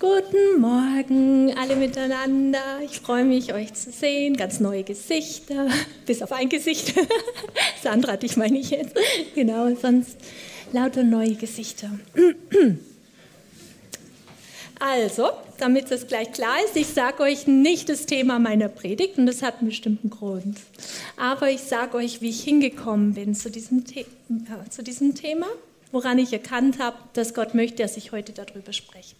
Guten Morgen alle miteinander. Ich freue mich, euch zu sehen. Ganz neue Gesichter, bis auf ein Gesicht. Sandra, dich meine ich jetzt. Genau, sonst lauter neue Gesichter. Also, damit es gleich klar ist, ich sage euch nicht das Thema meiner Predigt und das hat einen bestimmten Grund. Aber ich sage euch, wie ich hingekommen bin zu diesem, The ja, zu diesem Thema, woran ich erkannt habe, dass Gott möchte, dass ich heute darüber spreche.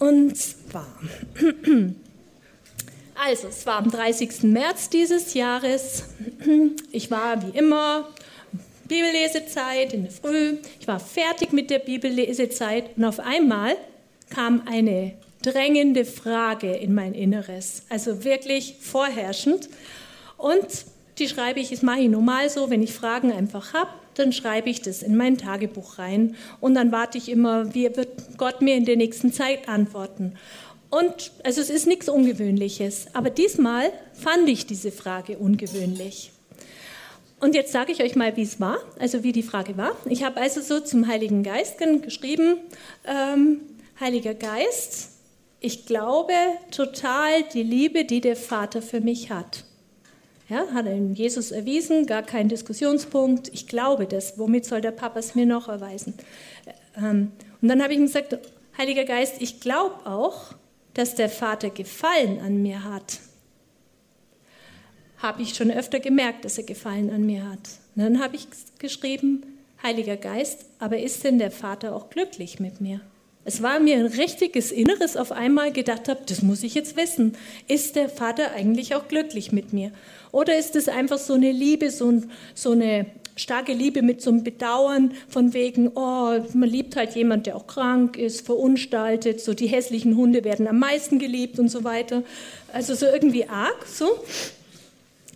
Und zwar, also es war am 30. März dieses Jahres. Ich war wie immer Bibellesezeit in der Früh. Ich war fertig mit der Bibellesezeit und auf einmal kam eine drängende Frage in mein Inneres, also wirklich vorherrschend. Und die schreibe ich, das mache ich normal so, wenn ich Fragen einfach habe, dann schreibe ich das in mein Tagebuch rein und dann warte ich immer, wie wird Gott mir in der nächsten Zeit antworten. Und also es ist nichts Ungewöhnliches, aber diesmal fand ich diese Frage ungewöhnlich. Und jetzt sage ich euch mal, wie es war, also wie die Frage war. Ich habe also so zum Heiligen Geist geschrieben, ähm, Heiliger Geist, ich glaube total die Liebe, die der Vater für mich hat. Ja, hat er in Jesus erwiesen, gar kein Diskussionspunkt. Ich glaube das. Womit soll der Papa es mir noch erweisen? Ähm, und dann habe ich ihm gesagt, Heiliger Geist, ich glaube auch, dass der Vater Gefallen an mir hat. Habe ich schon öfter gemerkt, dass er Gefallen an mir hat. Und dann habe ich geschrieben, Heiliger Geist, aber ist denn der Vater auch glücklich mit mir? Es war mir ein richtiges Inneres auf einmal gedacht habe, das muss ich jetzt wissen. Ist der Vater eigentlich auch glücklich mit mir? Oder ist es einfach so eine Liebe, so, so eine starke Liebe mit so einem Bedauern von wegen, oh, man liebt halt jemand, der auch krank ist, verunstaltet, so die hässlichen Hunde werden am meisten geliebt und so weiter. Also so irgendwie arg, so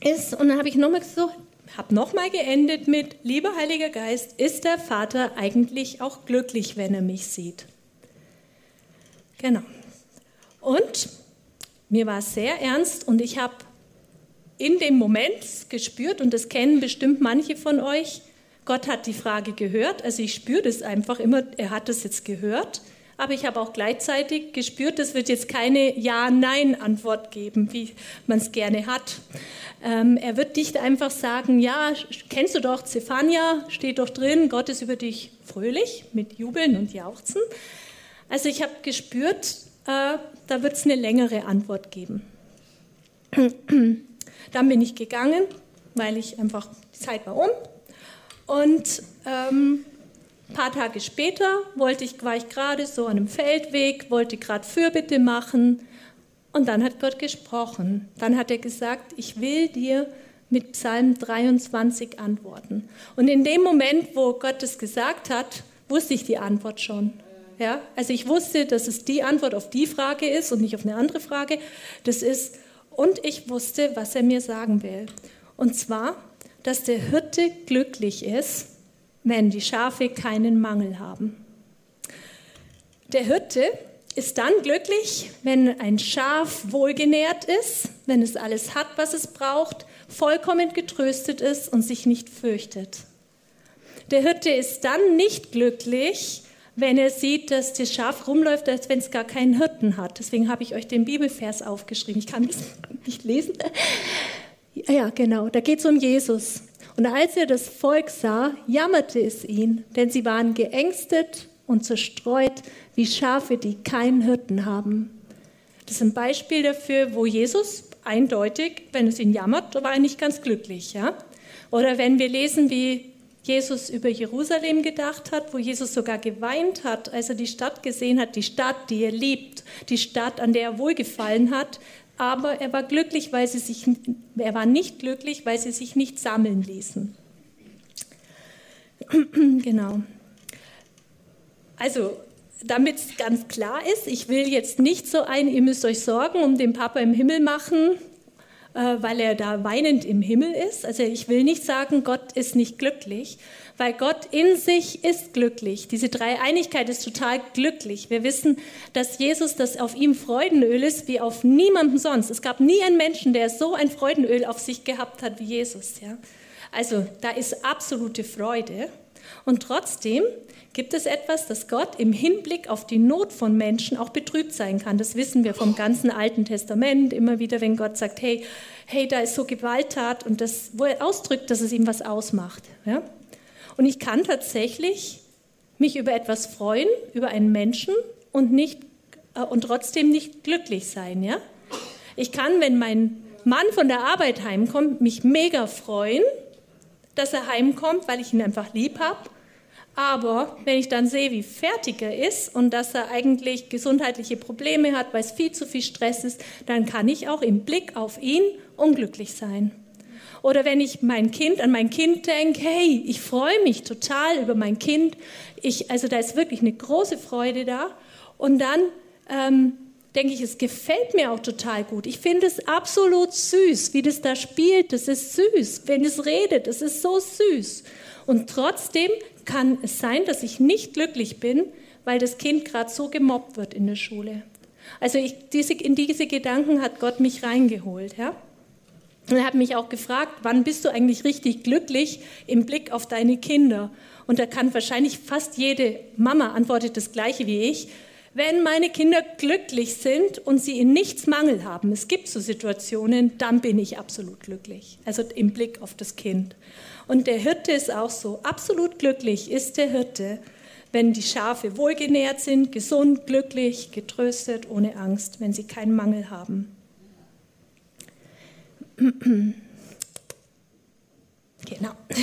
ist. Und dann habe ich nochmal so, habe nochmal geendet mit, lieber Heiliger Geist, ist der Vater eigentlich auch glücklich, wenn er mich sieht? Genau. Und mir war es sehr ernst und ich habe in dem Moment gespürt, und das kennen bestimmt manche von euch, Gott hat die Frage gehört, also ich spüre das einfach immer, er hat das jetzt gehört, aber ich habe auch gleichzeitig gespürt, es wird jetzt keine Ja-Nein-Antwort geben, wie man es gerne hat. Ähm, er wird nicht einfach sagen, ja, kennst du doch Zephania, steht doch drin, Gott ist über dich fröhlich mit Jubeln und Jauchzen. Also ich habe gespürt, äh, da wird es eine längere Antwort geben. Dann bin ich gegangen, weil ich einfach, die Zeit war um. Und ähm, ein paar Tage später wollte ich, war ich gerade so an einem Feldweg, wollte gerade Fürbitte machen. Und dann hat Gott gesprochen. Dann hat er gesagt, ich will dir mit Psalm 23 antworten. Und in dem Moment, wo Gott es gesagt hat, wusste ich die Antwort schon. Ja? Also ich wusste, dass es die Antwort auf die Frage ist und nicht auf eine andere Frage. Das ist, und ich wusste, was er mir sagen will. Und zwar, dass der Hirte glücklich ist, wenn die Schafe keinen Mangel haben. Der Hirte ist dann glücklich, wenn ein Schaf wohlgenährt ist, wenn es alles hat, was es braucht, vollkommen getröstet ist und sich nicht fürchtet. Der Hirte ist dann nicht glücklich, wenn er sieht, dass das Schaf rumläuft, als wenn es gar keinen Hirten hat. Deswegen habe ich euch den Bibelvers aufgeschrieben. Ich kann es nicht lesen. Ja, genau. Da geht es um Jesus. Und als er das Volk sah, jammerte es ihn, denn sie waren geängstet und zerstreut wie Schafe, die keinen Hirten haben. Das ist ein Beispiel dafür, wo Jesus eindeutig, wenn es ihn jammert, war er nicht ganz glücklich. Ja? Oder wenn wir lesen, wie Jesus über Jerusalem gedacht hat, wo Jesus sogar geweint hat, als er die Stadt gesehen hat, die Stadt, die er liebt, die Stadt, an der er wohlgefallen hat. Aber er war glücklich, weil sie sich, er war nicht glücklich, weil sie sich nicht sammeln ließen. genau. Also, damit es ganz klar ist, ich will jetzt nicht so ein, ihr müsst euch Sorgen um den Papa im Himmel machen, weil er da weinend im Himmel ist. Also ich will nicht sagen, Gott ist nicht glücklich, weil Gott in sich ist glücklich. Diese Dreieinigkeit ist total glücklich. Wir wissen, dass Jesus, das auf ihm Freudenöl ist, wie auf niemandem sonst. Es gab nie einen Menschen, der so ein Freudenöl auf sich gehabt hat wie Jesus. Ja? Also da ist absolute Freude. Und trotzdem gibt es etwas, dass Gott im Hinblick auf die Not von Menschen auch betrübt sein kann. Das wissen wir vom ganzen Alten Testament immer wieder, wenn Gott sagt, hey, hey, da ist so Gewalttat und das, wo er ausdrückt, dass es ihm was ausmacht. Ja? Und ich kann tatsächlich mich über etwas freuen, über einen Menschen und nicht äh, und trotzdem nicht glücklich sein. Ja? Ich kann, wenn mein Mann von der Arbeit heimkommt, mich mega freuen, dass er heimkommt, weil ich ihn einfach lieb habe aber wenn ich dann sehe, wie fertig er ist und dass er eigentlich gesundheitliche Probleme hat, weil es viel zu viel Stress ist, dann kann ich auch im Blick auf ihn unglücklich sein. Oder wenn ich mein Kind an mein Kind denke, hey, ich freue mich total über mein Kind, ich, also da ist wirklich eine große Freude da. Und dann ähm, denke ich, es gefällt mir auch total gut. Ich finde es absolut süß, wie das da spielt. Das ist süß. Wenn es redet, das ist so süß. Und trotzdem kann es sein, dass ich nicht glücklich bin, weil das Kind gerade so gemobbt wird in der Schule. Also ich, diese, in diese Gedanken hat Gott mich reingeholt. Ja? Und er hat mich auch gefragt, wann bist du eigentlich richtig glücklich im Blick auf deine Kinder? Und da kann wahrscheinlich fast jede Mama antwortet das gleiche wie ich. Wenn meine Kinder glücklich sind und sie in nichts Mangel haben, es gibt so Situationen, dann bin ich absolut glücklich. Also im Blick auf das Kind. Und der Hirte ist auch so. Absolut glücklich ist der Hirte, wenn die Schafe wohlgenährt sind, gesund, glücklich, getröstet, ohne Angst, wenn sie keinen Mangel haben. Genau.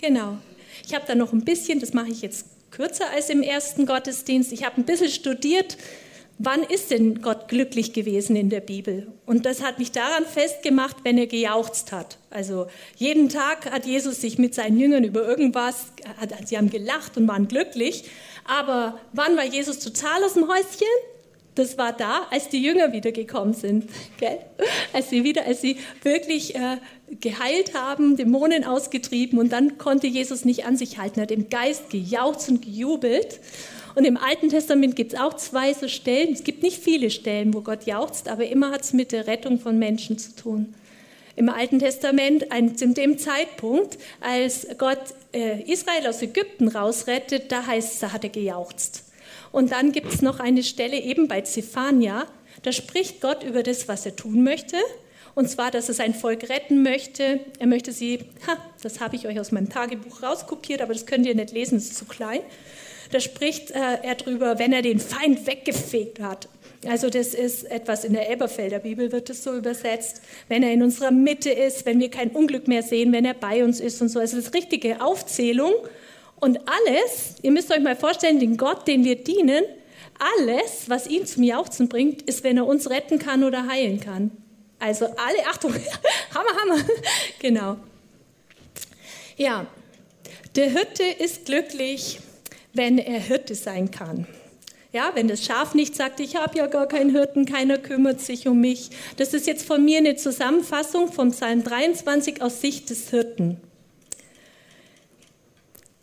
genau. Ich habe da noch ein bisschen, das mache ich jetzt kürzer als im ersten Gottesdienst. Ich habe ein bisschen studiert, Wann ist denn Gott glücklich gewesen in der Bibel? Und das hat mich daran festgemacht, wenn er gejauchzt hat. Also jeden Tag hat Jesus sich mit seinen Jüngern über irgendwas, sie haben gelacht und waren glücklich. Aber wann war Jesus total aus dem Häuschen? Das war da, als die Jünger wiedergekommen sind, gell? als sie wieder, als sie wirklich äh, geheilt haben, Dämonen ausgetrieben und dann konnte Jesus nicht an sich halten, hat im Geist gejauchzt und gejubelt. Und im Alten Testament gibt es auch zwei so Stellen. Es gibt nicht viele Stellen, wo Gott jauchzt, aber immer hat es mit der Rettung von Menschen zu tun. Im Alten Testament, ein, zu dem Zeitpunkt, als Gott äh, Israel aus Ägypten rausrettet, da heißt es, da hat er gejauchzt. Und dann gibt es noch eine Stelle eben bei Zephania, da spricht Gott über das, was er tun möchte. Und zwar, dass er sein Volk retten möchte. Er möchte sie, ha, das habe ich euch aus meinem Tagebuch rauskopiert, aber das könnt ihr nicht lesen, es ist zu klein da spricht äh, er drüber, wenn er den Feind weggefegt hat. Also das ist etwas in der Elberfelder Bibel wird es so übersetzt, wenn er in unserer Mitte ist, wenn wir kein Unglück mehr sehen, wenn er bei uns ist und so. Also das ist richtige Aufzählung und alles, ihr müsst euch mal vorstellen, den Gott, den wir dienen, alles, was ihn zum Jauchzen bringt, ist, wenn er uns retten kann oder heilen kann. Also alle, Achtung, Hammer, Hammer, genau. Ja, der Hirte ist glücklich, wenn er Hirte sein kann. Ja, wenn das Schaf nicht sagt, ich habe ja gar keinen Hirten, keiner kümmert sich um mich. Das ist jetzt von mir eine Zusammenfassung vom Psalm 23 aus Sicht des Hirten.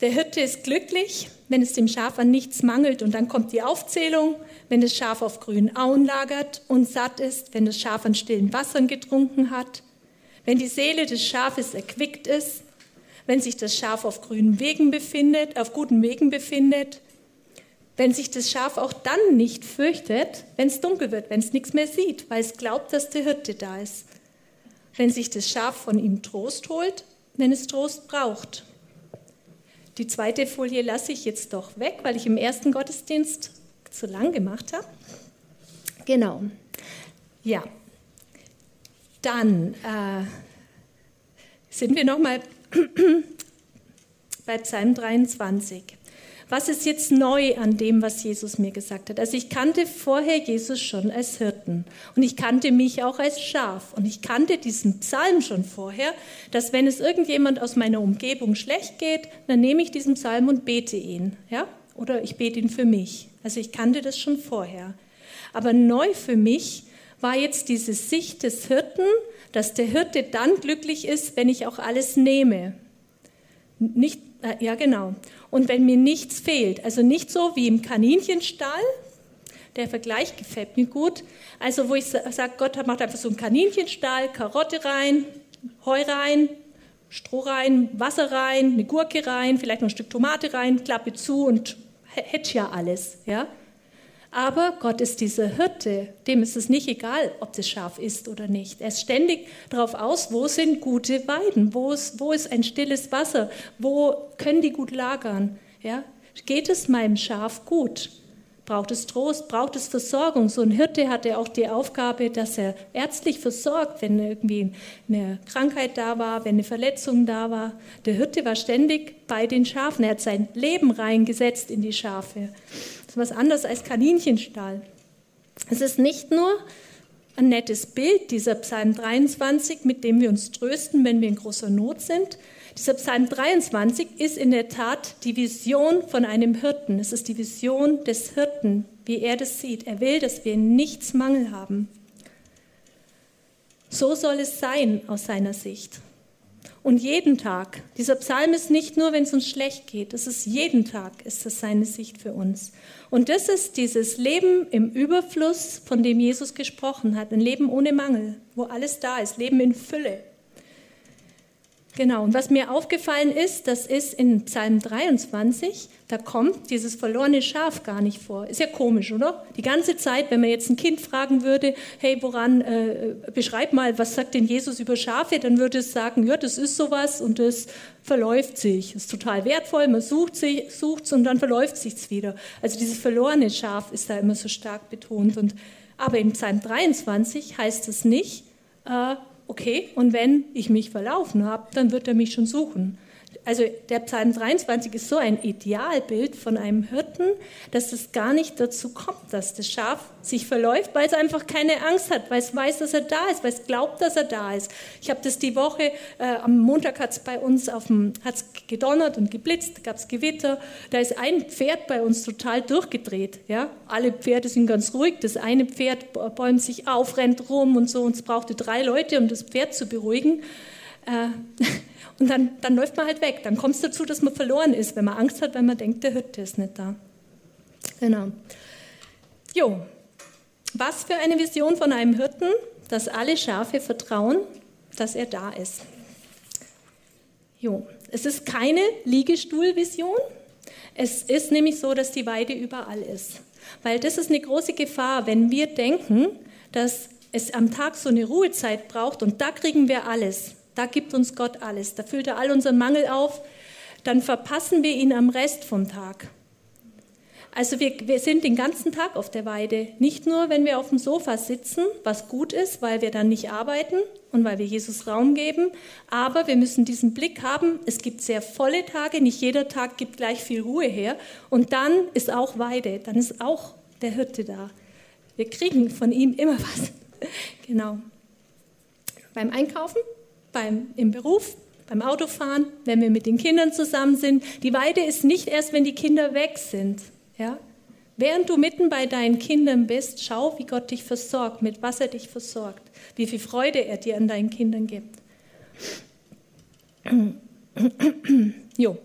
Der Hirte ist glücklich, wenn es dem Schaf an nichts mangelt. Und dann kommt die Aufzählung, wenn das Schaf auf grünen Auen lagert und satt ist, wenn das Schaf an stillen Wassern getrunken hat, wenn die Seele des Schafes erquickt ist, wenn sich das Schaf auf grünen Wegen befindet, auf guten Wegen befindet, wenn sich das Schaf auch dann nicht fürchtet, wenn es dunkel wird, wenn es nichts mehr sieht, weil es glaubt, dass der Hirte da ist. Wenn sich das Schaf von ihm Trost holt, wenn es Trost braucht. Die zweite Folie lasse ich jetzt doch weg, weil ich im ersten Gottesdienst zu lang gemacht habe. Genau. Ja. Dann äh, sind wir noch mal bei Psalm 23. Was ist jetzt neu an dem, was Jesus mir gesagt hat? Also ich kannte vorher Jesus schon als Hirten und ich kannte mich auch als Schaf und ich kannte diesen Psalm schon vorher, dass wenn es irgendjemand aus meiner Umgebung schlecht geht, dann nehme ich diesen Psalm und bete ihn, ja? Oder ich bete ihn für mich. Also ich kannte das schon vorher. Aber neu für mich war jetzt diese Sicht des Hirten, dass der Hirte dann glücklich ist, wenn ich auch alles nehme. Nicht, äh, ja, genau. Und wenn mir nichts fehlt, also nicht so wie im Kaninchenstall, der Vergleich gefällt mir gut. Also, wo ich sage, Gott macht einfach so einen Kaninchenstall, Karotte rein, Heu rein, Stroh rein, Wasser rein, eine Gurke rein, vielleicht noch ein Stück Tomate rein, Klappe zu und hätte ja alles. Ja? Aber Gott ist dieser Hirte, dem ist es nicht egal, ob das Schaf ist oder nicht. Er ist ständig darauf aus, wo sind gute Weiden, wo ist, wo ist ein stilles Wasser, wo können die gut lagern. Ja? Geht es meinem Schaf gut? braucht es Trost, braucht es Versorgung. So ein Hirte hatte auch die Aufgabe, dass er ärztlich versorgt, wenn irgendwie eine Krankheit da war, wenn eine Verletzung da war. Der Hirte war ständig bei den Schafen. Er hat sein Leben reingesetzt in die Schafe. Das ist was anderes als Kaninchenstall. Es ist nicht nur ein nettes Bild, dieser Psalm 23, mit dem wir uns trösten, wenn wir in großer Not sind, dieser Psalm 23 ist in der Tat die Vision von einem Hirten. Es ist die Vision des Hirten, wie er das sieht. Er will, dass wir nichts Mangel haben. So soll es sein aus seiner Sicht. Und jeden Tag. Dieser Psalm ist nicht nur, wenn es uns schlecht geht. Es ist jeden Tag, ist das seine Sicht für uns. Und das ist dieses Leben im Überfluss, von dem Jesus gesprochen hat. Ein Leben ohne Mangel, wo alles da ist. Leben in Fülle. Genau, und was mir aufgefallen ist, das ist in Psalm 23, da kommt dieses verlorene Schaf gar nicht vor. Ist ja komisch, oder? Die ganze Zeit, wenn man jetzt ein Kind fragen würde, hey, woran, äh, beschreib mal, was sagt denn Jesus über Schafe, dann würde es sagen, ja, das ist sowas und das verläuft sich. Ist total wertvoll, man sucht es und dann verläuft sich's wieder. Also dieses verlorene Schaf ist da immer so stark betont. Und, aber in Psalm 23 heißt es nicht, äh, okay, und wenn ich mich verlaufen habe, dann wird er mich schon suchen also der Psalm 23 ist so ein Idealbild von einem Hirten, dass es gar nicht dazu kommt, dass das Schaf sich verläuft, weil es einfach keine Angst hat, weil es weiß, dass er da ist, weil es glaubt, dass er da ist. Ich habe das die Woche, äh, am Montag hat es bei uns auf dem, hat's gedonnert und geblitzt, gab es Gewitter. Da ist ein Pferd bei uns total durchgedreht. Ja? Alle Pferde sind ganz ruhig, das eine Pferd bäumt sich auf, rennt rum und so und es brauchte drei Leute, um das Pferd zu beruhigen. Äh, und dann, dann läuft man halt weg. Dann kommt es dazu, dass man verloren ist, wenn man Angst hat, wenn man denkt, der Hirte ist nicht da. Genau. Jo, was für eine Vision von einem Hirten, dass alle Schafe vertrauen, dass er da ist. Jo, es ist keine Liegestuhlvision. Es ist nämlich so, dass die Weide überall ist. Weil das ist eine große Gefahr, wenn wir denken, dass es am Tag so eine Ruhezeit braucht und da kriegen wir alles. Da gibt uns Gott alles. Da füllt er all unseren Mangel auf. Dann verpassen wir ihn am Rest vom Tag. Also wir, wir, sind den ganzen Tag auf der Weide. Nicht nur, wenn wir auf dem Sofa sitzen, was gut ist, weil wir dann nicht arbeiten und weil wir Jesus Raum geben. Aber wir müssen diesen Blick haben. Es gibt sehr volle Tage. Nicht jeder Tag gibt gleich viel Ruhe her. Und dann ist auch Weide. Dann ist auch der Hirte da. Wir kriegen von ihm immer was. genau. Beim Einkaufen beim, im Beruf, beim Autofahren, wenn wir mit den Kindern zusammen sind. Die Weide ist nicht erst, wenn die Kinder weg sind. Ja? Während du mitten bei deinen Kindern bist, schau, wie Gott dich versorgt, mit was er dich versorgt, wie viel Freude er dir an deinen Kindern gibt. jo.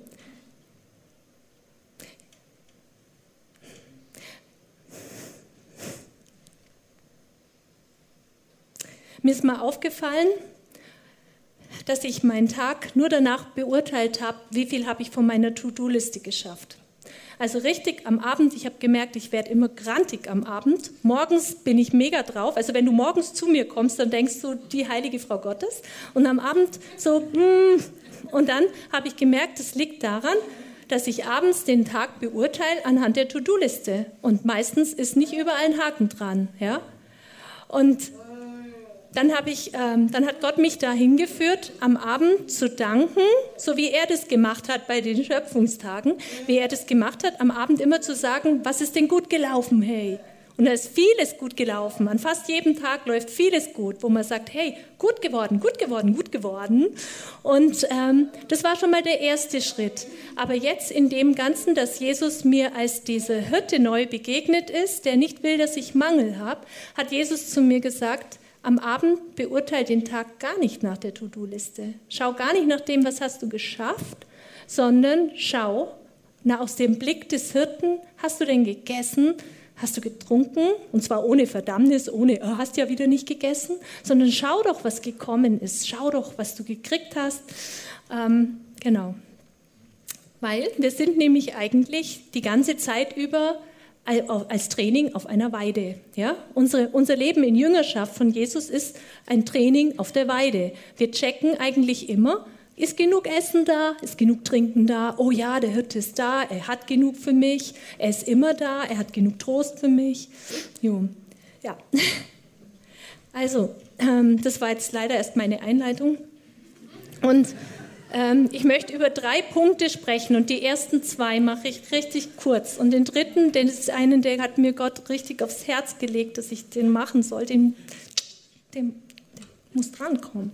Mir ist mal aufgefallen, dass ich meinen Tag nur danach beurteilt habe, wie viel habe ich von meiner To-Do-Liste geschafft. Also richtig am Abend, ich habe gemerkt, ich werde immer grantig am Abend. Morgens bin ich mega drauf. Also wenn du morgens zu mir kommst, dann denkst du, die heilige Frau Gottes. Und am Abend so, mm. und dann habe ich gemerkt, es liegt daran, dass ich abends den Tag beurteile anhand der To-Do-Liste. Und meistens ist nicht überall ein Haken dran. Ja? Und dann, ich, ähm, dann hat Gott mich dahin geführt, am Abend zu danken, so wie er das gemacht hat bei den Schöpfungstagen, wie er das gemacht hat, am Abend immer zu sagen, was ist denn gut gelaufen, hey? Und da ist vieles gut gelaufen. An fast jedem Tag läuft vieles gut, wo man sagt, hey, gut geworden, gut geworden, gut geworden. Und ähm, das war schon mal der erste Schritt. Aber jetzt in dem Ganzen, dass Jesus mir als diese Hirte neu begegnet ist, der nicht will, dass ich Mangel habe, hat Jesus zu mir gesagt, am Abend beurteile den Tag gar nicht nach der To-Do-Liste. Schau gar nicht nach dem, was hast du geschafft, sondern schau na, aus dem Blick des Hirten, hast du denn gegessen? Hast du getrunken? Und zwar ohne Verdammnis, ohne, oh, hast ja wieder nicht gegessen, sondern schau doch, was gekommen ist. Schau doch, was du gekriegt hast. Ähm, genau. Weil wir sind nämlich eigentlich die ganze Zeit über als Training auf einer Weide. Ja? Unsere, unser Leben in Jüngerschaft von Jesus ist ein Training auf der Weide. Wir checken eigentlich immer, ist genug Essen da? Ist genug Trinken da? Oh ja, der Hirte ist da, er hat genug für mich, er ist immer da, er hat genug Trost für mich. Jo. Ja. Also, ähm, das war jetzt leider erst meine Einleitung. Und ich möchte über drei Punkte sprechen und die ersten zwei mache ich richtig kurz. Und den dritten, den ist einen, der hat mir Gott richtig aufs Herz gelegt, dass ich den machen soll. Den, den, den muss drankommen.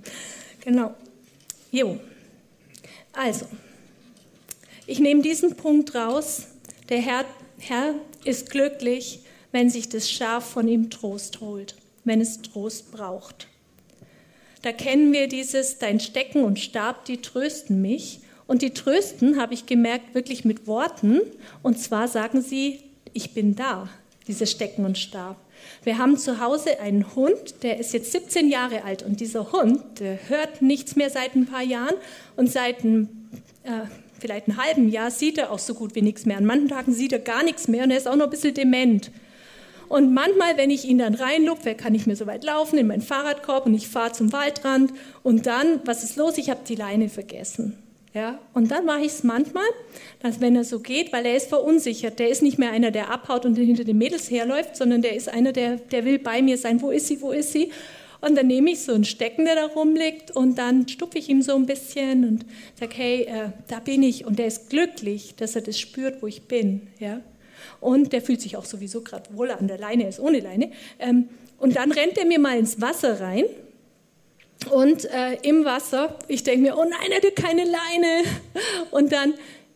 Genau. Jo. Also, ich nehme diesen Punkt raus. Der Herr, Herr ist glücklich, wenn sich das Schaf von ihm Trost holt, wenn es Trost braucht. Da kennen wir dieses, dein Stecken und Stab, die trösten mich. Und die trösten, habe ich gemerkt, wirklich mit Worten. Und zwar sagen sie, ich bin da, diese Stecken und Stab. Wir haben zu Hause einen Hund, der ist jetzt 17 Jahre alt und dieser Hund, der hört nichts mehr seit ein paar Jahren und seit ein, äh, vielleicht einem halben Jahr sieht er auch so gut wie nichts mehr. An manchen Tagen sieht er gar nichts mehr und er ist auch noch ein bisschen dement. Und manchmal, wenn ich ihn dann reinlupfe, kann ich mir so weit laufen in meinen Fahrradkorb und ich fahre zum Waldrand und dann, was ist los? Ich habe die Leine vergessen. Ja, und dann mache ich es manchmal, dass wenn er so geht, weil er ist verunsichert, der ist nicht mehr einer, der abhaut und hinter den Mädels herläuft, sondern der ist einer, der, der will bei mir sein. Wo ist sie, wo ist sie? Und dann nehme ich so einen Stecken, der da rumliegt und dann stupfe ich ihm so ein bisschen und sage, hey, äh, da bin ich. Und der ist glücklich, dass er das spürt, wo ich bin. Ja? Und der fühlt sich auch sowieso gerade wohl an der Leine, ist ohne Leine. Ähm, und dann rennt er mir mal ins Wasser rein und äh, im Wasser, ich denke mir, oh nein, er hat keine Leine. Und dann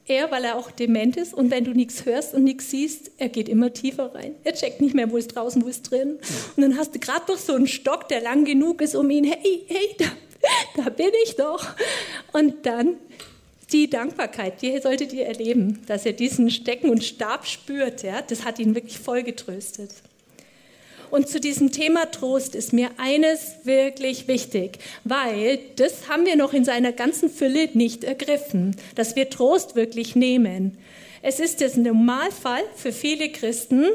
er, weil er auch dement ist und wenn du nichts hörst und nichts siehst, er geht immer tiefer rein. Er checkt nicht mehr, wo ist draußen, wo ist drin. Und dann hast du gerade noch so einen Stock, der lang genug ist, um ihn, hey, hey, da, da bin ich doch. Und dann die Dankbarkeit, die solltet ihr erleben, dass er diesen Stecken und Stab spürt. Ja? Das hat ihn wirklich voll getröstet. Und zu diesem Thema Trost ist mir eines wirklich wichtig, weil das haben wir noch in seiner ganzen Fülle nicht ergriffen, dass wir Trost wirklich nehmen. Es ist das Normalfall für viele Christen,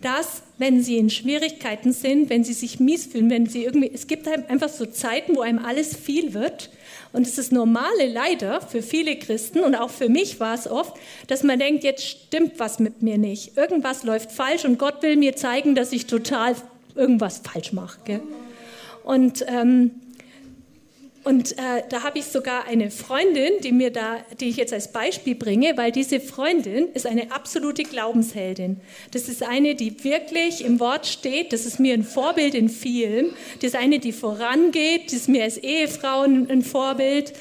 dass, wenn sie in Schwierigkeiten sind, wenn sie sich mies fühlen, wenn sie irgendwie, es gibt einfach so Zeiten, wo einem alles viel wird. Und es ist normale leider für viele Christen und auch für mich war es oft, dass man denkt, jetzt stimmt was mit mir nicht. Irgendwas läuft falsch und Gott will mir zeigen, dass ich total irgendwas falsch mache. Und ähm, und äh, da habe ich sogar eine Freundin, die mir da, die ich jetzt als Beispiel bringe, weil diese Freundin ist eine absolute Glaubensheldin. Das ist eine, die wirklich im Wort steht. Das ist mir ein Vorbild in vielen. Das ist eine, die vorangeht. Das ist mir als Ehefrau ein Vorbild.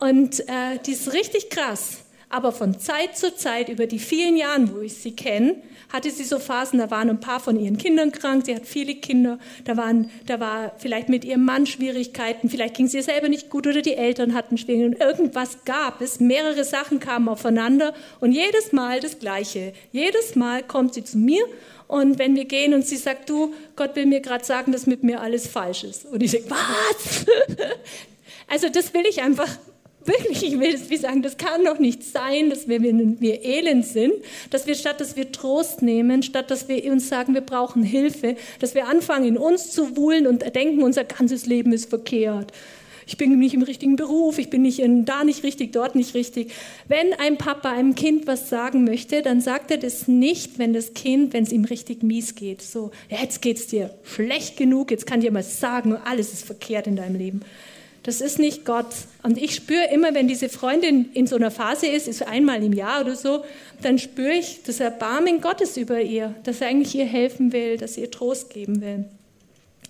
Und äh, die ist richtig krass. Aber von Zeit zu Zeit, über die vielen Jahre, wo ich sie kenne, hatte sie so Phasen, da waren ein paar von ihren Kindern krank, sie hat viele Kinder, da, waren, da war vielleicht mit ihrem Mann Schwierigkeiten, vielleicht ging es ihr selber nicht gut oder die Eltern hatten Schwierigkeiten. Irgendwas gab es, mehrere Sachen kamen aufeinander und jedes Mal das Gleiche. Jedes Mal kommt sie zu mir und wenn wir gehen und sie sagt, du, Gott will mir gerade sagen, dass mit mir alles falsch ist. Und ich sage, was? also das will ich einfach wirklich, ich will es wie sagen, das kann doch nicht sein, dass wir, wir elend sind, dass wir statt, dass wir Trost nehmen, statt, dass wir uns sagen, wir brauchen Hilfe, dass wir anfangen, in uns zu wühlen und denken, unser ganzes Leben ist verkehrt. Ich bin nicht im richtigen Beruf, ich bin nicht in, da nicht richtig, dort nicht richtig. Wenn ein Papa einem Kind was sagen möchte, dann sagt er das nicht, wenn das Kind, wenn es ihm richtig mies geht. So, jetzt geht's dir schlecht genug, jetzt kann dir mal sagen, alles ist verkehrt in deinem Leben. Das ist nicht Gott. Und ich spüre immer, wenn diese Freundin in so einer Phase ist, ist einmal im Jahr oder so, dann spüre ich das Erbarmen Gottes über ihr, dass er eigentlich ihr helfen will, dass er ihr Trost geben will.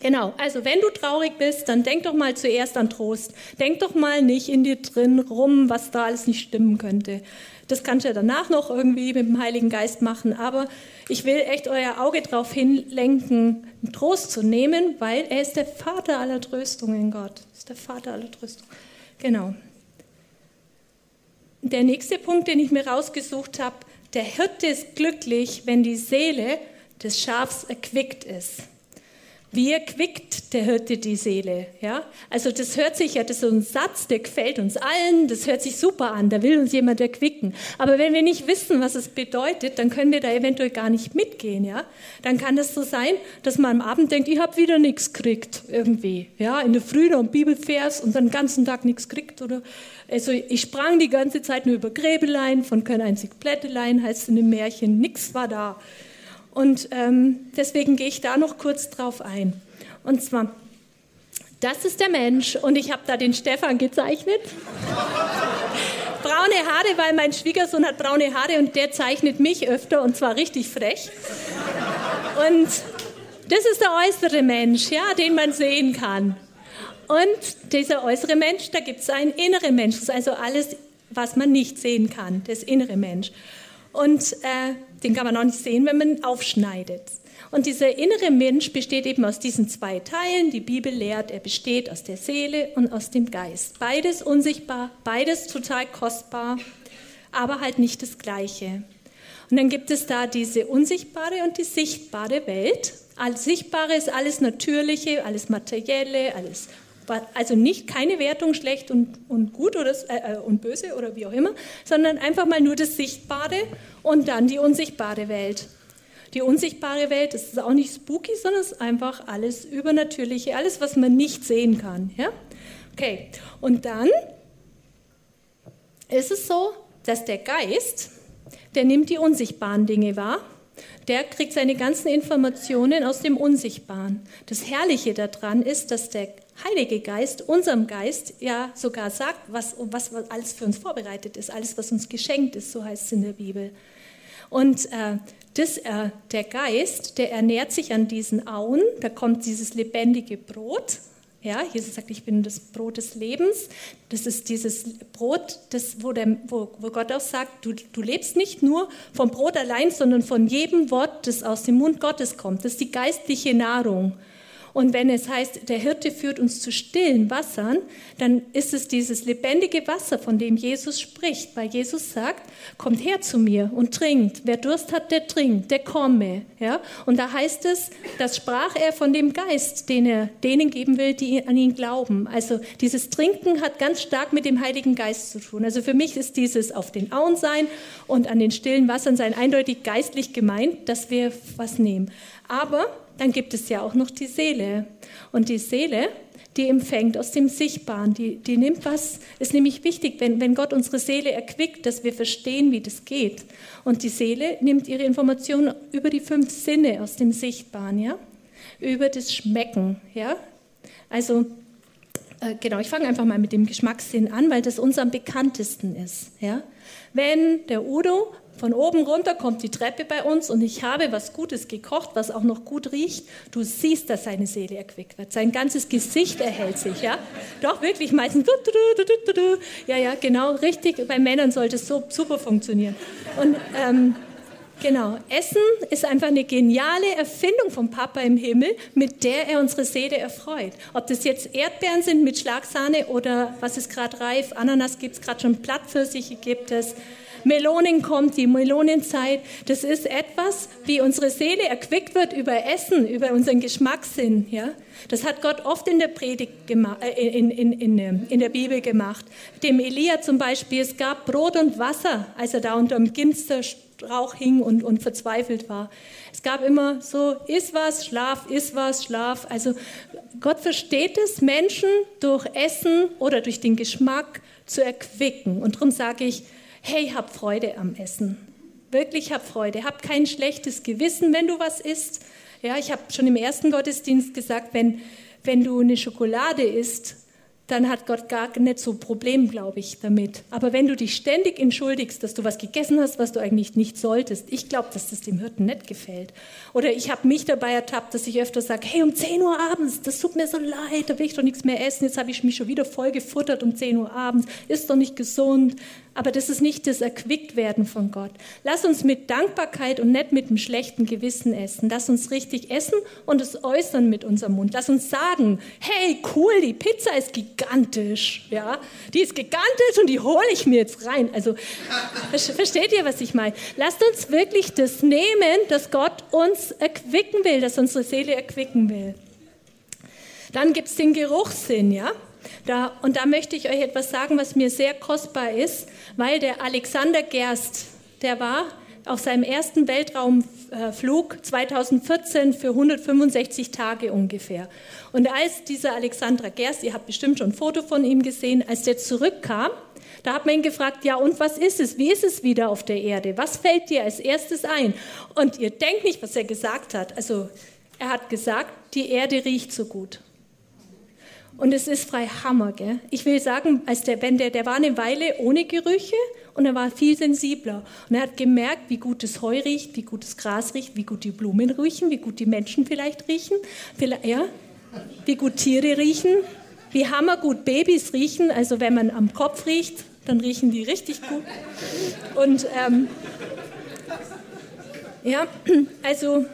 Genau, also wenn du traurig bist, dann denk doch mal zuerst an Trost. Denk doch mal nicht in dir drin rum, was da alles nicht stimmen könnte. Das kannst du ja danach noch irgendwie mit dem Heiligen Geist machen, aber ich will echt euer Auge darauf hinlenken, Trost zu nehmen, weil er ist der Vater aller Tröstungen, Gott. Ist der Vater aller Tröstungen. Genau. Der nächste Punkt, den ich mir rausgesucht habe, der Hirte ist glücklich, wenn die Seele des Schafs erquickt ist. Wie erquickt der Hirte die Seele? Ja? Also das hört sich ja, das ist so ein Satz, der gefällt uns allen, das hört sich super an, da will uns jemand erquicken. Aber wenn wir nicht wissen, was es bedeutet, dann können wir da eventuell gar nicht mitgehen. Ja? Dann kann es so sein, dass man am Abend denkt, ich habe wieder nichts gekriegt irgendwie. Ja? In der Früh noch ein Bibelvers und dann den ganzen Tag nichts gekriegt. Oder also ich sprang die ganze Zeit nur über Gräbelein, von kein einzig Blättelein, heißt in dem Märchen, nichts war da. Und ähm, deswegen gehe ich da noch kurz drauf ein. Und zwar, das ist der Mensch und ich habe da den Stefan gezeichnet. braune Haare, weil mein Schwiegersohn hat braune Haare und der zeichnet mich öfter und zwar richtig frech. Und das ist der äußere Mensch, ja, den man sehen kann. Und dieser äußere Mensch, da gibt es einen inneren Mensch, das ist also alles, was man nicht sehen kann, das innere Mensch. Und äh, den kann man auch nicht sehen, wenn man aufschneidet. Und dieser innere Mensch besteht eben aus diesen zwei Teilen. Die Bibel lehrt, er besteht aus der Seele und aus dem Geist. Beides unsichtbar, beides total kostbar, aber halt nicht das Gleiche. Und dann gibt es da diese unsichtbare und die sichtbare Welt. Alles Sichtbare ist alles Natürliche, alles Materielle, alles also nicht keine Wertung schlecht und, und gut oder, äh, äh, und böse oder wie auch immer, sondern einfach mal nur das Sichtbare und dann die unsichtbare Welt. Die unsichtbare Welt das ist auch nicht spooky, sondern es ist einfach alles Übernatürliche, alles, was man nicht sehen kann. Ja? Okay, und dann ist es so, dass der Geist, der nimmt die unsichtbaren Dinge wahr, der kriegt seine ganzen Informationen aus dem Unsichtbaren. Das Herrliche daran ist, dass der Heilige Geist unserem Geist ja sogar sagt, was, was, alles für uns vorbereitet ist, alles, was uns geschenkt ist, so heißt es in der Bibel. Und äh, das, äh, der Geist, der ernährt sich an diesen Auen, da kommt dieses lebendige Brot. Ja, Jesus sagt, ich bin das Brot des Lebens. Das ist dieses Brot, das, wo, der, wo, wo Gott auch sagt, du, du lebst nicht nur vom Brot allein, sondern von jedem Wort, das aus dem Mund Gottes kommt. Das ist die geistliche Nahrung. Und wenn es heißt, der Hirte führt uns zu stillen Wassern, dann ist es dieses lebendige Wasser, von dem Jesus spricht, weil Jesus sagt, kommt her zu mir und trinkt. Wer Durst hat, der trinkt, der komme. Ja? Und da heißt es, das sprach er von dem Geist, den er denen geben will, die an ihn glauben. Also dieses Trinken hat ganz stark mit dem Heiligen Geist zu tun. Also für mich ist dieses auf den Auen sein und an den stillen Wassern sein eindeutig geistlich gemeint, dass wir was nehmen. Aber dann gibt es ja auch noch die Seele. Und die Seele, die empfängt aus dem Sichtbaren, die, die nimmt was, ist nämlich wichtig, wenn, wenn Gott unsere Seele erquickt, dass wir verstehen, wie das geht. Und die Seele nimmt ihre Informationen über die fünf Sinne aus dem Sichtbaren, ja, über das Schmecken, ja. Also, äh, genau, ich fange einfach mal mit dem Geschmackssinn an, weil das uns am bekanntesten ist, ja. Wenn der Udo von oben runter kommt die Treppe bei uns und ich habe was Gutes gekocht, was auch noch gut riecht. Du siehst, dass seine Seele erquickt wird. Sein ganzes Gesicht erhält sich, ja. Doch, wirklich, meistens. Ja, ja, genau, richtig. Bei Männern sollte es so super funktionieren. Und ähm, Genau, Essen ist einfach eine geniale Erfindung vom Papa im Himmel, mit der er unsere Seele erfreut. Ob das jetzt Erdbeeren sind mit Schlagsahne oder was ist gerade reif, Ananas gibt es gerade schon, Plattpfirsiche gibt es, Melonen kommt, die Melonenzeit. Das ist etwas, wie unsere Seele erquickt wird über Essen, über unseren Geschmackssinn. Ja? Das hat Gott oft in der Predigt äh, in, in, in, ähm, in, der Bibel gemacht. Dem Elia zum Beispiel, es gab Brot und Wasser, als er da unter dem Ginsterstrauch hing und, und verzweifelt war. Es gab immer so, iss was, schlaf, iss was, schlaf. Also Gott versteht es, Menschen durch Essen oder durch den Geschmack zu erquicken. Und darum sage ich, hey, hab Freude am Essen. Wirklich hab Freude. Hab kein schlechtes Gewissen, wenn du was isst. Ja, ich habe schon im ersten Gottesdienst gesagt, wenn, wenn du eine Schokolade isst, dann hat Gott gar nicht so ein Problem, glaube ich, damit. Aber wenn du dich ständig entschuldigst, dass du was gegessen hast, was du eigentlich nicht solltest, ich glaube, dass das dem Hirten nicht gefällt. Oder ich habe mich dabei ertappt, dass ich öfter sage, hey, um 10 Uhr abends, das tut mir so leid, da will ich doch nichts mehr essen, jetzt habe ich mich schon wieder voll gefuttert um 10 Uhr abends, ist doch nicht gesund. Aber das ist nicht das Erquicktwerden von Gott. Lass uns mit Dankbarkeit und nicht mit einem schlechten Gewissen essen. Lass uns richtig essen und es äußern mit unserem Mund. Lass uns sagen, hey, cool, die Pizza ist gigantisch gigantisch, ja. Die ist gigantisch und die hole ich mir jetzt rein. Also, versteht ihr, was ich meine? Lasst uns wirklich das nehmen, dass Gott uns erquicken will, dass unsere Seele erquicken will. Dann gibt es den Geruchssinn, ja. Da, und da möchte ich euch etwas sagen, was mir sehr kostbar ist, weil der Alexander Gerst, der war auf seinem ersten Weltraumflug 2014 für 165 Tage ungefähr. Und als dieser Alexandra Gerst, ihr habt bestimmt schon ein Foto von ihm gesehen, als der zurückkam, da hat man ihn gefragt, ja und was ist es? Wie ist es wieder auf der Erde? Was fällt dir als erstes ein? Und ihr denkt nicht, was er gesagt hat. Also er hat gesagt, die Erde riecht so gut. Und es ist frei Hammer, gell? Ich will sagen, als der, wenn der, der war eine Weile ohne Gerüche und er war viel sensibler. Und er hat gemerkt, wie gut das Heu riecht, wie gut das Gras riecht, wie gut die Blumen riechen, wie gut die Menschen vielleicht riechen, vielleicht, ja, wie gut Tiere riechen, wie hammergut Babys riechen. Also wenn man am Kopf riecht, dann riechen die richtig gut. Und ähm, ja, also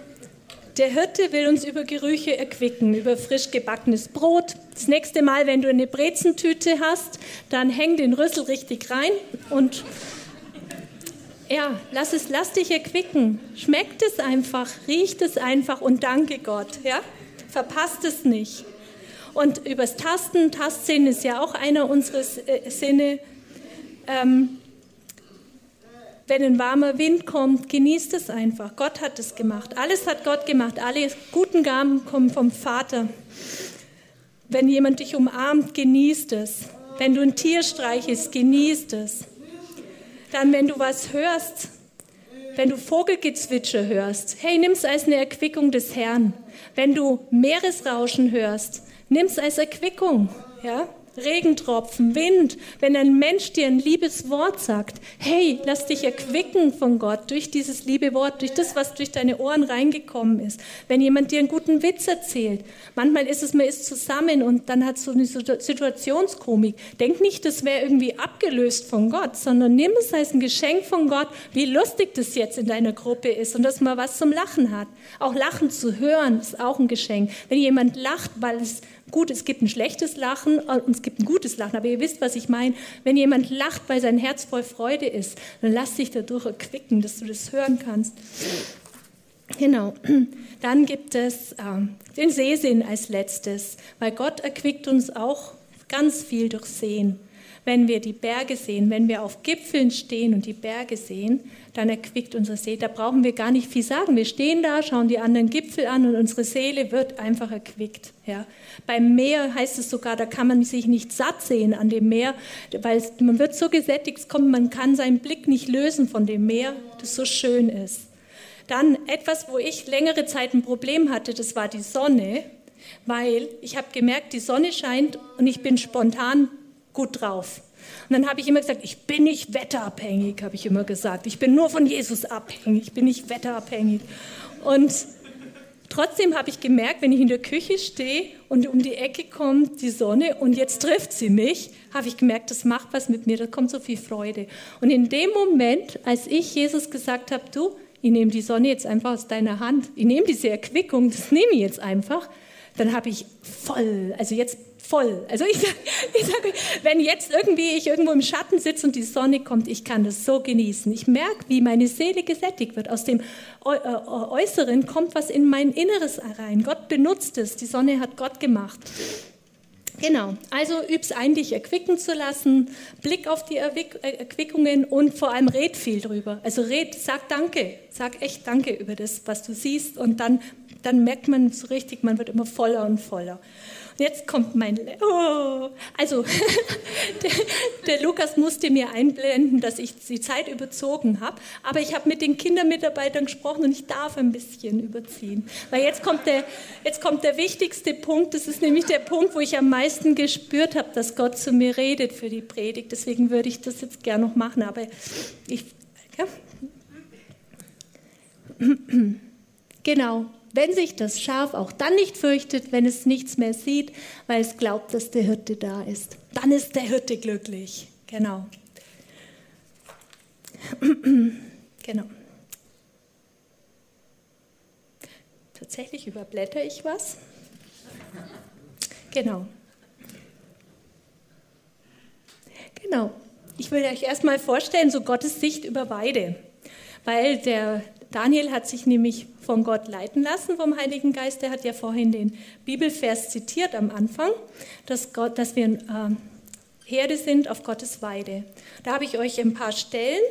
der Hirte will uns über Gerüche erquicken, über frisch gebackenes Brot. Das nächste Mal, wenn du eine Brezentüte hast, dann häng den Rüssel richtig rein und ja, lass es, lass dich erquicken. Schmeckt es einfach, riecht es einfach und danke Gott. Ja? Verpasst es nicht. Und übers Tasten, Tastsinn ist ja auch einer unserer äh, Sinne. Ähm, wenn ein warmer Wind kommt, genießt es einfach. Gott hat es gemacht. Alles hat Gott gemacht. Alle guten Gaben kommen vom Vater. Wenn jemand dich umarmt, genießt es. Wenn du ein Tier streichelst, genießt es. Dann, wenn du was hörst, wenn du Vogelgezwitscher hörst, hey, nimm es als eine Erquickung des Herrn. Wenn du Meeresrauschen hörst, nimm es als Erquickung. Ja? Regentropfen, Wind, wenn ein Mensch dir ein liebes Wort sagt, hey, lass dich erquicken von Gott durch dieses liebe Wort, durch das, was durch deine Ohren reingekommen ist. Wenn jemand dir einen guten Witz erzählt, manchmal ist es, man ist zusammen und dann hat so eine Situationskomik. Denk nicht, das wäre irgendwie abgelöst von Gott, sondern nimm es als ein Geschenk von Gott, wie lustig das jetzt in deiner Gruppe ist und dass man was zum Lachen hat. Auch Lachen zu hören ist auch ein Geschenk. Wenn jemand lacht, weil es Gut, es gibt ein schlechtes Lachen und es gibt ein gutes Lachen, aber ihr wisst, was ich meine. Wenn jemand lacht, weil sein Herz voll Freude ist, dann lass dich dadurch erquicken, dass du das hören kannst. Genau. Dann gibt es äh, den Sehsinn als letztes, weil Gott erquickt uns auch ganz viel durch Sehen wenn wir die Berge sehen, wenn wir auf Gipfeln stehen und die Berge sehen, dann erquickt unsere Seele. Da brauchen wir gar nicht viel sagen. Wir stehen da, schauen die anderen Gipfel an und unsere Seele wird einfach erquickt. Ja. Beim Meer heißt es sogar, da kann man sich nicht satt sehen an dem Meer, weil man wird so gesättigt, kommt, man kann seinen Blick nicht lösen von dem Meer, das so schön ist. Dann etwas, wo ich längere Zeit ein Problem hatte, das war die Sonne, weil ich habe gemerkt, die Sonne scheint und ich bin spontan gut drauf. Und dann habe ich immer gesagt, ich bin nicht wetterabhängig, habe ich immer gesagt. Ich bin nur von Jesus abhängig, ich bin nicht wetterabhängig. Und trotzdem habe ich gemerkt, wenn ich in der Küche stehe und um die Ecke kommt die Sonne und jetzt trifft sie mich, habe ich gemerkt, das macht was mit mir, da kommt so viel Freude. Und in dem Moment, als ich Jesus gesagt habe, du, ich nehme die Sonne jetzt einfach aus deiner Hand, ich nehme diese Erquickung, das nehme ich jetzt einfach, dann habe ich voll, also jetzt voll. Also ich, ich sage, wenn jetzt irgendwie ich irgendwo im Schatten sitze und die Sonne kommt, ich kann das so genießen. Ich merke, wie meine Seele gesättigt wird. Aus dem äh, Äußeren kommt was in mein Inneres rein. Gott benutzt es. Die Sonne hat Gott gemacht. Genau, also üb's ein, dich erquicken zu lassen, Blick auf die Erquickungen und vor allem red viel drüber. Also red, sag Danke, sag echt Danke über das, was du siehst und dann, dann merkt man so richtig, man wird immer voller und voller. Jetzt kommt mein. Le oh. Also, der, der, Lukas musste mir einblenden, dass ich die Zeit überzogen habe. Aber ich habe mit den Kindermitarbeitern gesprochen und ich darf ein bisschen überziehen. Weil jetzt kommt, der, jetzt kommt der wichtigste Punkt. Das ist nämlich der Punkt, wo ich am meisten gespürt habe, dass Gott zu mir redet für die Predigt. Deswegen würde ich das jetzt gerne noch machen. Aber ich. Ja. Genau. Wenn sich das Schaf auch dann nicht fürchtet, wenn es nichts mehr sieht, weil es glaubt, dass der Hirte da ist, dann ist der Hirte glücklich. Genau. genau. Tatsächlich überblätter ich was. Genau. Genau. Ich will euch erstmal vorstellen, so Gottes Sicht über Weide. Weil der Daniel hat sich nämlich von Gott leiten lassen, vom Heiligen Geist. Der hat ja vorhin den Bibelvers zitiert am Anfang, dass, Gott, dass wir äh, Herde sind auf Gottes Weide. Da habe ich euch ein paar Stellen.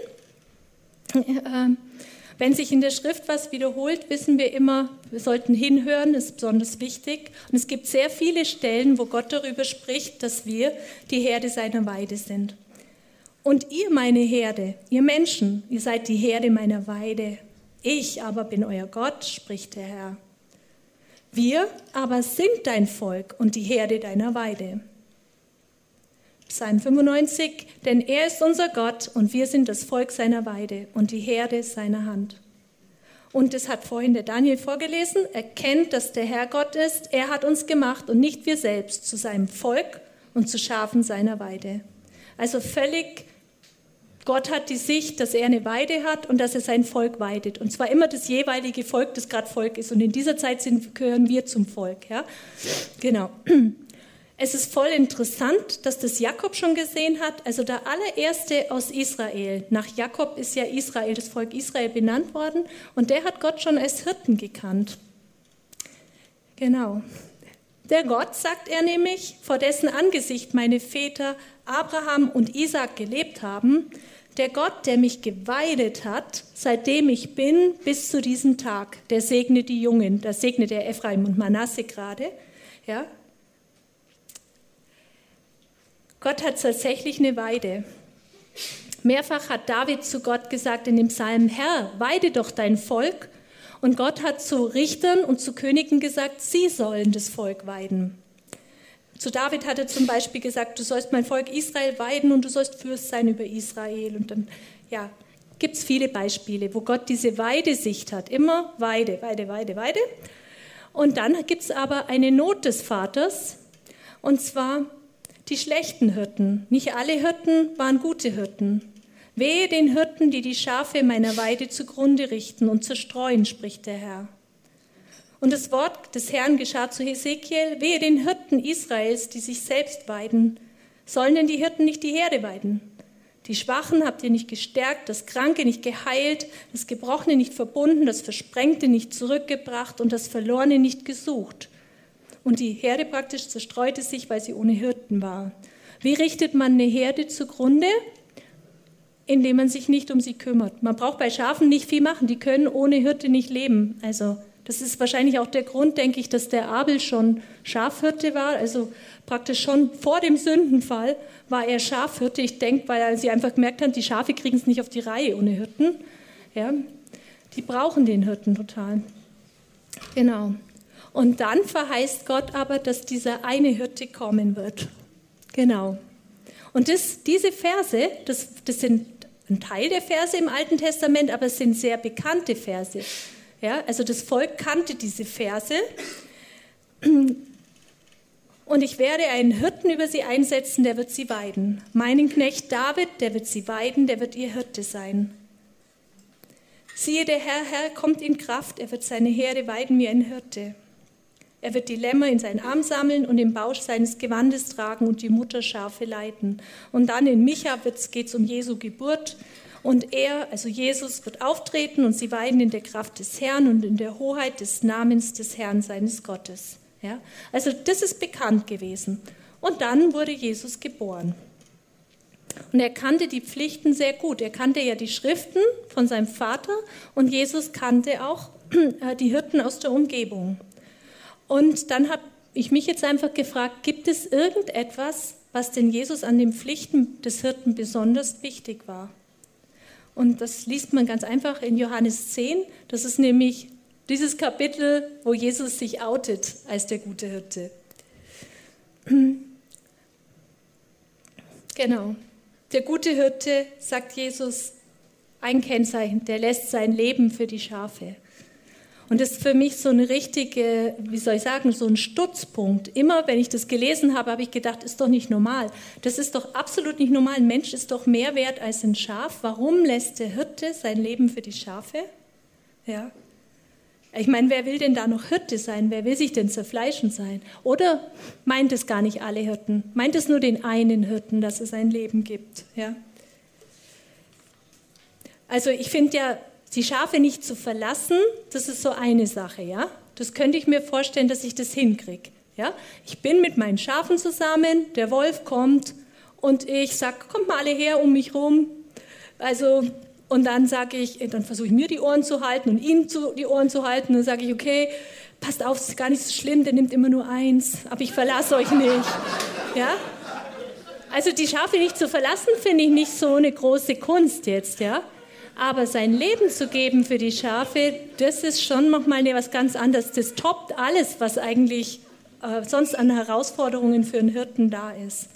Äh, wenn sich in der Schrift was wiederholt, wissen wir immer, wir sollten hinhören, das ist besonders wichtig. Und es gibt sehr viele Stellen, wo Gott darüber spricht, dass wir die Herde seiner Weide sind. Und ihr, meine Herde, ihr Menschen, ihr seid die Herde meiner Weide. Ich aber bin euer Gott, spricht der Herr. Wir aber sind dein Volk und die Herde deiner Weide. Psalm 95, denn er ist unser Gott und wir sind das Volk seiner Weide und die Herde seiner Hand. Und das hat vorhin der Daniel vorgelesen. Er kennt, dass der Herr Gott ist. Er hat uns gemacht und nicht wir selbst zu seinem Volk und zu Schafen seiner Weide. Also völlig, Gott hat die Sicht, dass er eine Weide hat und dass er sein Volk weidet. Und zwar immer das jeweilige Volk, das gerade Volk ist. Und in dieser Zeit sind, gehören wir zum Volk. Ja? Genau. Es ist voll interessant, dass das Jakob schon gesehen hat. Also der allererste aus Israel. Nach Jakob ist ja Israel, das Volk Israel benannt worden. Und der hat Gott schon als Hirten gekannt. Genau. Der Gott, sagt er nämlich, vor dessen Angesicht meine Väter Abraham und Isaac gelebt haben, der Gott, der mich geweidet hat, seitdem ich bin, bis zu diesem Tag, der segne die Jungen, da segnet er Ephraim und Manasse gerade, ja, Gott hat tatsächlich eine Weide. Mehrfach hat David zu Gott gesagt in dem Psalm, Herr, weide doch dein Volk. Und Gott hat zu Richtern und zu Königen gesagt, sie sollen das Volk weiden. Zu David hat er zum Beispiel gesagt, du sollst mein Volk Israel weiden und du sollst Fürst sein über Israel. Und dann, ja, gibt es viele Beispiele, wo Gott diese Weidesicht hat. Immer Weide, Weide, Weide, Weide. Und dann gibt es aber eine Not des Vaters. Und zwar, die schlechten Hirten. Nicht alle Hirten waren gute Hirten. Wehe den Hirten, die die Schafe meiner Weide zugrunde richten und zerstreuen, spricht der Herr. Und das Wort des Herrn geschah zu Hesekiel, wehe den Hirten Israels, die sich selbst weiden. Sollen denn die Hirten nicht die Herde weiden? Die Schwachen habt ihr nicht gestärkt, das Kranke nicht geheilt, das Gebrochene nicht verbunden, das Versprengte nicht zurückgebracht und das Verlorene nicht gesucht und die Herde praktisch zerstreute sich, weil sie ohne Hirten war. Wie richtet man eine Herde zugrunde? Indem man sich nicht um sie kümmert. Man braucht bei Schafen nicht viel machen, die können ohne Hirte nicht leben. Also das ist wahrscheinlich auch der Grund, denke ich, dass der Abel schon Schafhirte war, also praktisch schon vor dem Sündenfall war er Schafhirte. Ich denke, weil sie einfach gemerkt haben, die Schafe kriegen es nicht auf die Reihe ohne Hirten. Ja, die brauchen den Hirten total. Genau. Und dann verheißt Gott aber, dass dieser eine Hirte kommen wird. Genau. Und das, diese Verse, das, das sind ein Teil der Verse im Alten Testament, aber es sind sehr bekannte Verse. Ja, also das Volk kannte diese Verse. Und ich werde einen Hirten über sie einsetzen, der wird sie weiden. Meinen Knecht David, der wird sie weiden, der wird ihr Hirte sein. Siehe, der Herr, Herr kommt in Kraft, er wird seine Herde weiden wie ein Hirte. Er wird die Lämmer in seinen Arm sammeln und den Bausch seines Gewandes tragen und die Mutterschafe leiten. Und dann in Micha geht es um Jesu Geburt. Und er, also Jesus, wird auftreten und sie weiden in der Kraft des Herrn und in der Hoheit des Namens des Herrn seines Gottes. Ja? Also das ist bekannt gewesen. Und dann wurde Jesus geboren. Und er kannte die Pflichten sehr gut. Er kannte ja die Schriften von seinem Vater und Jesus kannte auch die Hirten aus der Umgebung. Und dann habe ich mich jetzt einfach gefragt, gibt es irgendetwas, was denn Jesus an den Pflichten des Hirten besonders wichtig war? Und das liest man ganz einfach in Johannes 10. Das ist nämlich dieses Kapitel, wo Jesus sich outet als der gute Hirte. Genau. Der gute Hirte, sagt Jesus, ein Kennzeichen, der lässt sein Leben für die Schafe. Und das ist für mich so eine richtige, wie soll ich sagen, so ein Stutzpunkt. Immer wenn ich das gelesen habe, habe ich gedacht, ist doch nicht normal. Das ist doch absolut nicht normal. Ein Mensch ist doch mehr wert als ein Schaf. Warum lässt der Hirte sein Leben für die Schafe? Ja. Ich meine, wer will denn da noch Hirte sein? Wer will sich denn zerfleischen sein? Oder meint es gar nicht alle Hirten? Meint es nur den einen Hirten, dass es ein Leben gibt? Ja? Also ich finde ja, die Schafe nicht zu verlassen, das ist so eine Sache, ja. Das könnte ich mir vorstellen, dass ich das hinkriege. Ja? Ich bin mit meinen Schafen zusammen, der Wolf kommt und ich sage, kommt mal alle her um mich rum. Also, und dann sage ich, dann versuche ich mir die Ohren zu halten und ihm zu, die Ohren zu halten. Und dann sage ich, okay, passt auf, es ist gar nicht so schlimm, der nimmt immer nur eins, aber ich verlasse euch nicht. Ja? Also die Schafe nicht zu verlassen, finde ich nicht so eine große Kunst jetzt, ja. Aber sein Leben zu geben für die Schafe, das ist schon nochmal was ganz anderes. Das toppt alles, was eigentlich äh, sonst an Herausforderungen für einen Hirten da ist.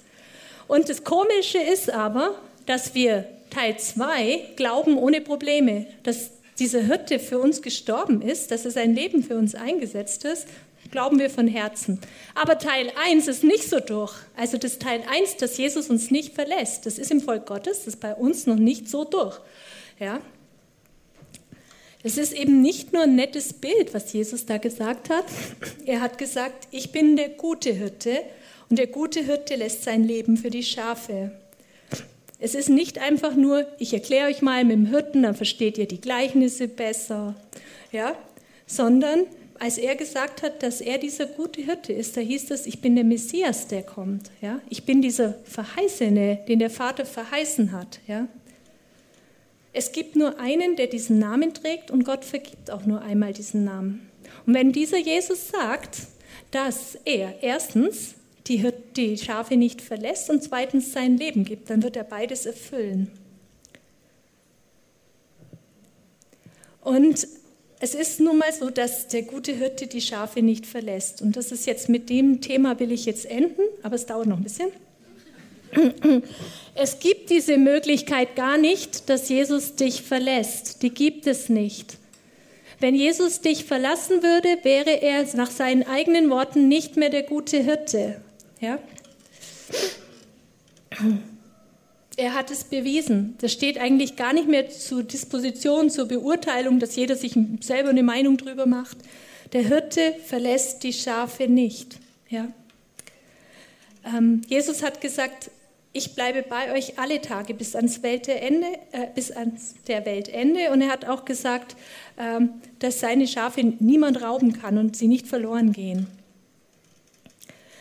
Und das Komische ist aber, dass wir Teil 2 glauben ohne Probleme, dass dieser Hirte für uns gestorben ist, dass er sein Leben für uns eingesetzt ist, glauben wir von Herzen. Aber Teil 1 ist nicht so durch. Also das Teil 1, dass Jesus uns nicht verlässt, das ist im Volk Gottes, das ist bei uns noch nicht so durch. Ja? Es ist eben nicht nur ein nettes Bild, was Jesus da gesagt hat. Er hat gesagt, ich bin der gute Hirte und der gute Hirte lässt sein Leben für die Schafe. Es ist nicht einfach nur, ich erkläre euch mal mit dem Hirten, dann versteht ihr die Gleichnisse besser, ja, sondern als er gesagt hat, dass er dieser gute Hirte ist, da hieß es, ich bin der Messias, der kommt, ja, ich bin dieser Verheißene, den der Vater verheißen hat, ja. Es gibt nur einen, der diesen Namen trägt und Gott vergibt auch nur einmal diesen Namen. Und wenn dieser Jesus sagt, dass er erstens die, die Schafe nicht verlässt und zweitens sein Leben gibt, dann wird er beides erfüllen. Und es ist nun mal so, dass der gute Hirte die Schafe nicht verlässt. Und das ist jetzt mit dem Thema will ich jetzt enden, aber es dauert noch ein bisschen. Es gibt diese Möglichkeit gar nicht, dass Jesus dich verlässt. Die gibt es nicht. Wenn Jesus dich verlassen würde, wäre er nach seinen eigenen Worten nicht mehr der gute Hirte. Ja? Er hat es bewiesen. Das steht eigentlich gar nicht mehr zur Disposition, zur Beurteilung, dass jeder sich selber eine Meinung drüber macht. Der Hirte verlässt die Schafe nicht. Ja? Ähm, Jesus hat gesagt, ich bleibe bei euch alle Tage bis ans Weltende, äh, bis ans der Weltende. Und er hat auch gesagt, ähm, dass seine Schafe niemand rauben kann und sie nicht verloren gehen.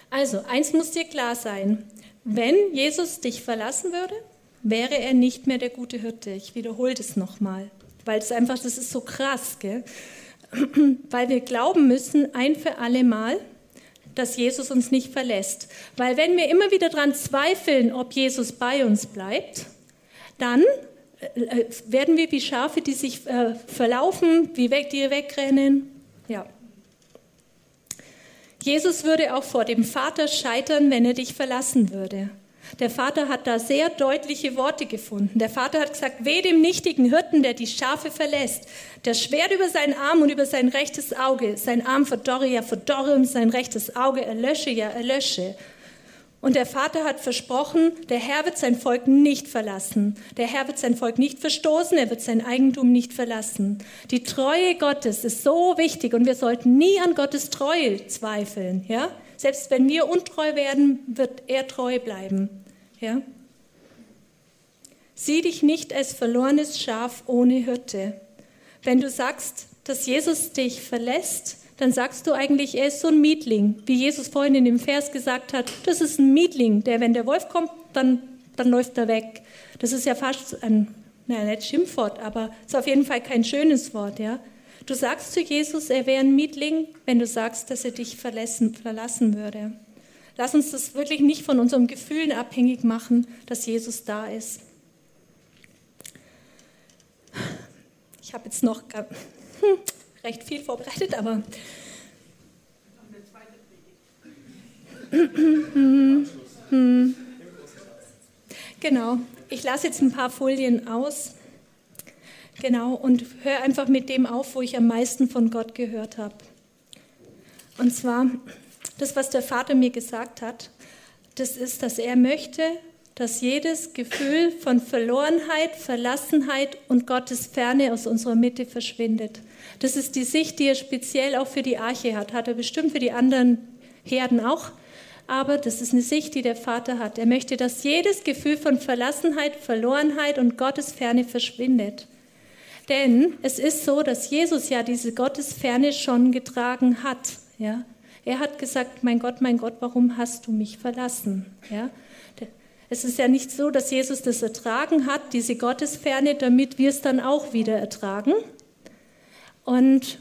Also, eins muss dir klar sein. Wenn Jesus dich verlassen würde, wäre er nicht mehr der gute Hirte. Ich wiederhole das nochmal, weil es einfach, das ist so krass, gell? weil wir glauben müssen, ein für alle Mal, dass Jesus uns nicht verlässt. Weil wenn wir immer wieder daran zweifeln, ob Jesus bei uns bleibt, dann äh, äh, werden wir wie Schafe, die sich äh, verlaufen, wie weg, die wegrennen. Ja. Jesus würde auch vor dem Vater scheitern, wenn er dich verlassen würde. Der Vater hat da sehr deutliche Worte gefunden. Der Vater hat gesagt, weh dem nichtigen Hirten, der die Schafe verlässt. Das Schwert über seinen Arm und über sein rechtes Auge. Sein Arm verdorre ja verdorre und sein rechtes Auge erlösche ja erlösche. Und der Vater hat versprochen, der Herr wird sein Volk nicht verlassen. Der Herr wird sein Volk nicht verstoßen, er wird sein Eigentum nicht verlassen. Die Treue Gottes ist so wichtig und wir sollten nie an Gottes Treue zweifeln, ja? Selbst wenn wir untreu werden, wird er treu bleiben. Ja? Sieh dich nicht als verlorenes Schaf ohne Hirte. Wenn du sagst, dass Jesus dich verlässt, dann sagst du eigentlich, er ist so ein Mietling, wie Jesus vorhin in dem Vers gesagt hat, das ist ein Mietling, der, wenn der Wolf kommt, dann, dann läuft er weg. Das ist ja fast ein, naja, nicht Schimpfwort, aber ist auf jeden Fall kein schönes Wort, ja. Du sagst zu Jesus, er wäre ein Mietling, wenn du sagst, dass er dich verlassen, verlassen würde. Lass uns das wirklich nicht von unseren Gefühlen abhängig machen, dass Jesus da ist. Ich habe jetzt noch hm, recht viel vorbereitet, aber. Genau, ich lasse jetzt ein paar Folien aus. Genau, und höre einfach mit dem auf, wo ich am meisten von Gott gehört habe. Und zwar, das, was der Vater mir gesagt hat, das ist, dass er möchte, dass jedes Gefühl von Verlorenheit, Verlassenheit und Gottes Ferne aus unserer Mitte verschwindet. Das ist die Sicht, die er speziell auch für die Arche hat. Hat er bestimmt für die anderen Herden auch. Aber das ist eine Sicht, die der Vater hat. Er möchte, dass jedes Gefühl von Verlassenheit, Verlorenheit und Gottes Ferne verschwindet. Denn es ist so, dass Jesus ja diese Gottesferne schon getragen hat. Ja? Er hat gesagt, mein Gott, mein Gott, warum hast du mich verlassen? Ja? Es ist ja nicht so, dass Jesus das ertragen hat, diese Gottesferne, damit wir es dann auch wieder ertragen. Und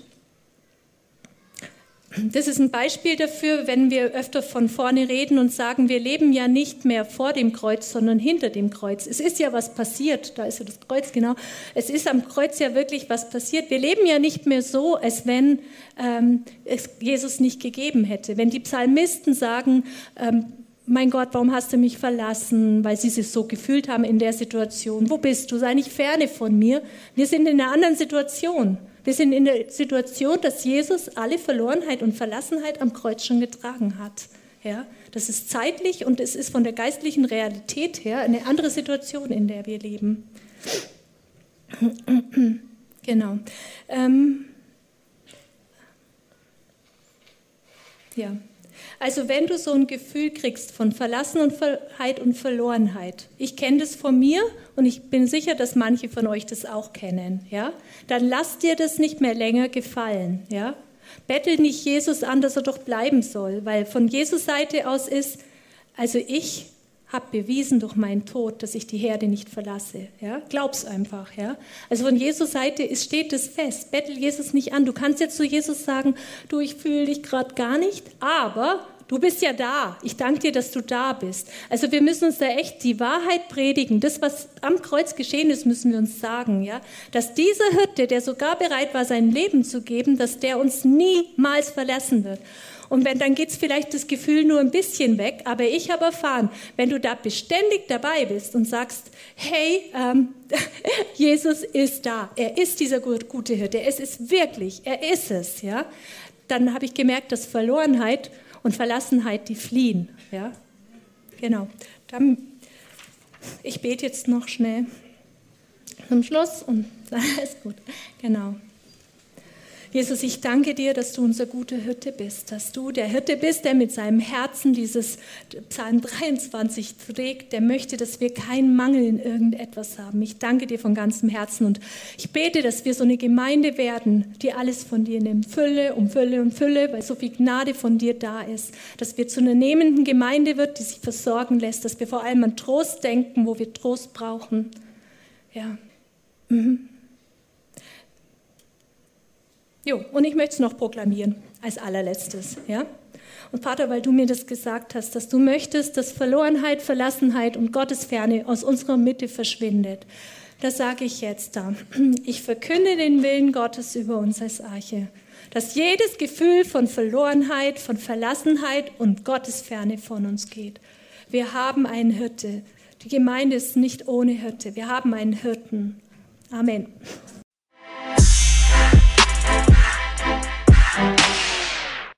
das ist ein Beispiel dafür, wenn wir öfter von vorne reden und sagen, wir leben ja nicht mehr vor dem Kreuz, sondern hinter dem Kreuz. Es ist ja was passiert, da ist ja das Kreuz genau. Es ist am Kreuz ja wirklich was passiert. Wir leben ja nicht mehr so, als wenn ähm, es Jesus nicht gegeben hätte. Wenn die Psalmisten sagen, ähm, mein Gott, warum hast du mich verlassen, weil sie sich so gefühlt haben in der Situation. Wo bist du? Sei nicht ferne von mir. Wir sind in einer anderen Situation. Wir sind in der Situation, dass Jesus alle Verlorenheit und Verlassenheit am Kreuz schon getragen hat. Ja, das ist zeitlich und es ist von der geistlichen Realität her eine andere Situation, in der wir leben. genau. Ähm, ja. Also wenn du so ein Gefühl kriegst von Verlassenheit und Verlorenheit, ich kenne das von mir und ich bin sicher, dass manche von euch das auch kennen, ja, dann lass dir das nicht mehr länger gefallen, ja. Bettel nicht Jesus an, dass er doch bleiben soll, weil von Jesus Seite aus ist, also ich habe bewiesen durch meinen Tod, dass ich die Herde nicht verlasse. Ja? Glaub's einfach. Ja? Also von Jesus Seite ist, steht es fest. Bettel Jesus nicht an. Du kannst jetzt zu Jesus sagen, du, ich fühle dich gerade gar nicht, aber du bist ja da. Ich danke dir, dass du da bist. Also wir müssen uns da echt die Wahrheit predigen. Das, was am Kreuz geschehen ist, müssen wir uns sagen. Ja? Dass dieser Hirte, der sogar bereit war, sein Leben zu geben, dass der uns niemals verlassen wird. Und wenn, dann geht's vielleicht das Gefühl nur ein bisschen weg. Aber ich habe erfahren, wenn du da beständig dabei bist und sagst, hey, ähm, Jesus ist da. Er ist dieser gute Hirte. Es ist wirklich, er ist es, ja. Dann habe ich gemerkt, dass Verlorenheit und Verlassenheit, die fliehen, ja. Genau. Dann, ich bete jetzt noch schnell zum Schluss und alles gut. Genau. Jesus, ich danke dir, dass du unser guter Hirte bist, dass du der Hirte bist, der mit seinem Herzen dieses Psalm 23 trägt, der möchte, dass wir keinen Mangel in irgendetwas haben. Ich danke dir von ganzem Herzen und ich bete, dass wir so eine Gemeinde werden, die alles von dir nimmt, Fülle um Fülle um Fülle, weil so viel Gnade von dir da ist, dass wir zu einer nehmenden Gemeinde wird, die sich versorgen lässt, dass wir vor allem an Trost denken, wo wir Trost brauchen. Ja. Mhm. Jo, und ich möchte es noch proklamieren als allerletztes. Ja? Und Vater, weil du mir das gesagt hast, dass du möchtest, dass Verlorenheit, Verlassenheit und Gottesferne aus unserer Mitte verschwindet, das sage ich jetzt da. Ich verkünde den Willen Gottes über uns als Arche, dass jedes Gefühl von Verlorenheit, von Verlassenheit und Gottesferne von uns geht. Wir haben einen Hirte. Die Gemeinde ist nicht ohne Hirte. Wir haben einen Hirten. Amen. Thank you.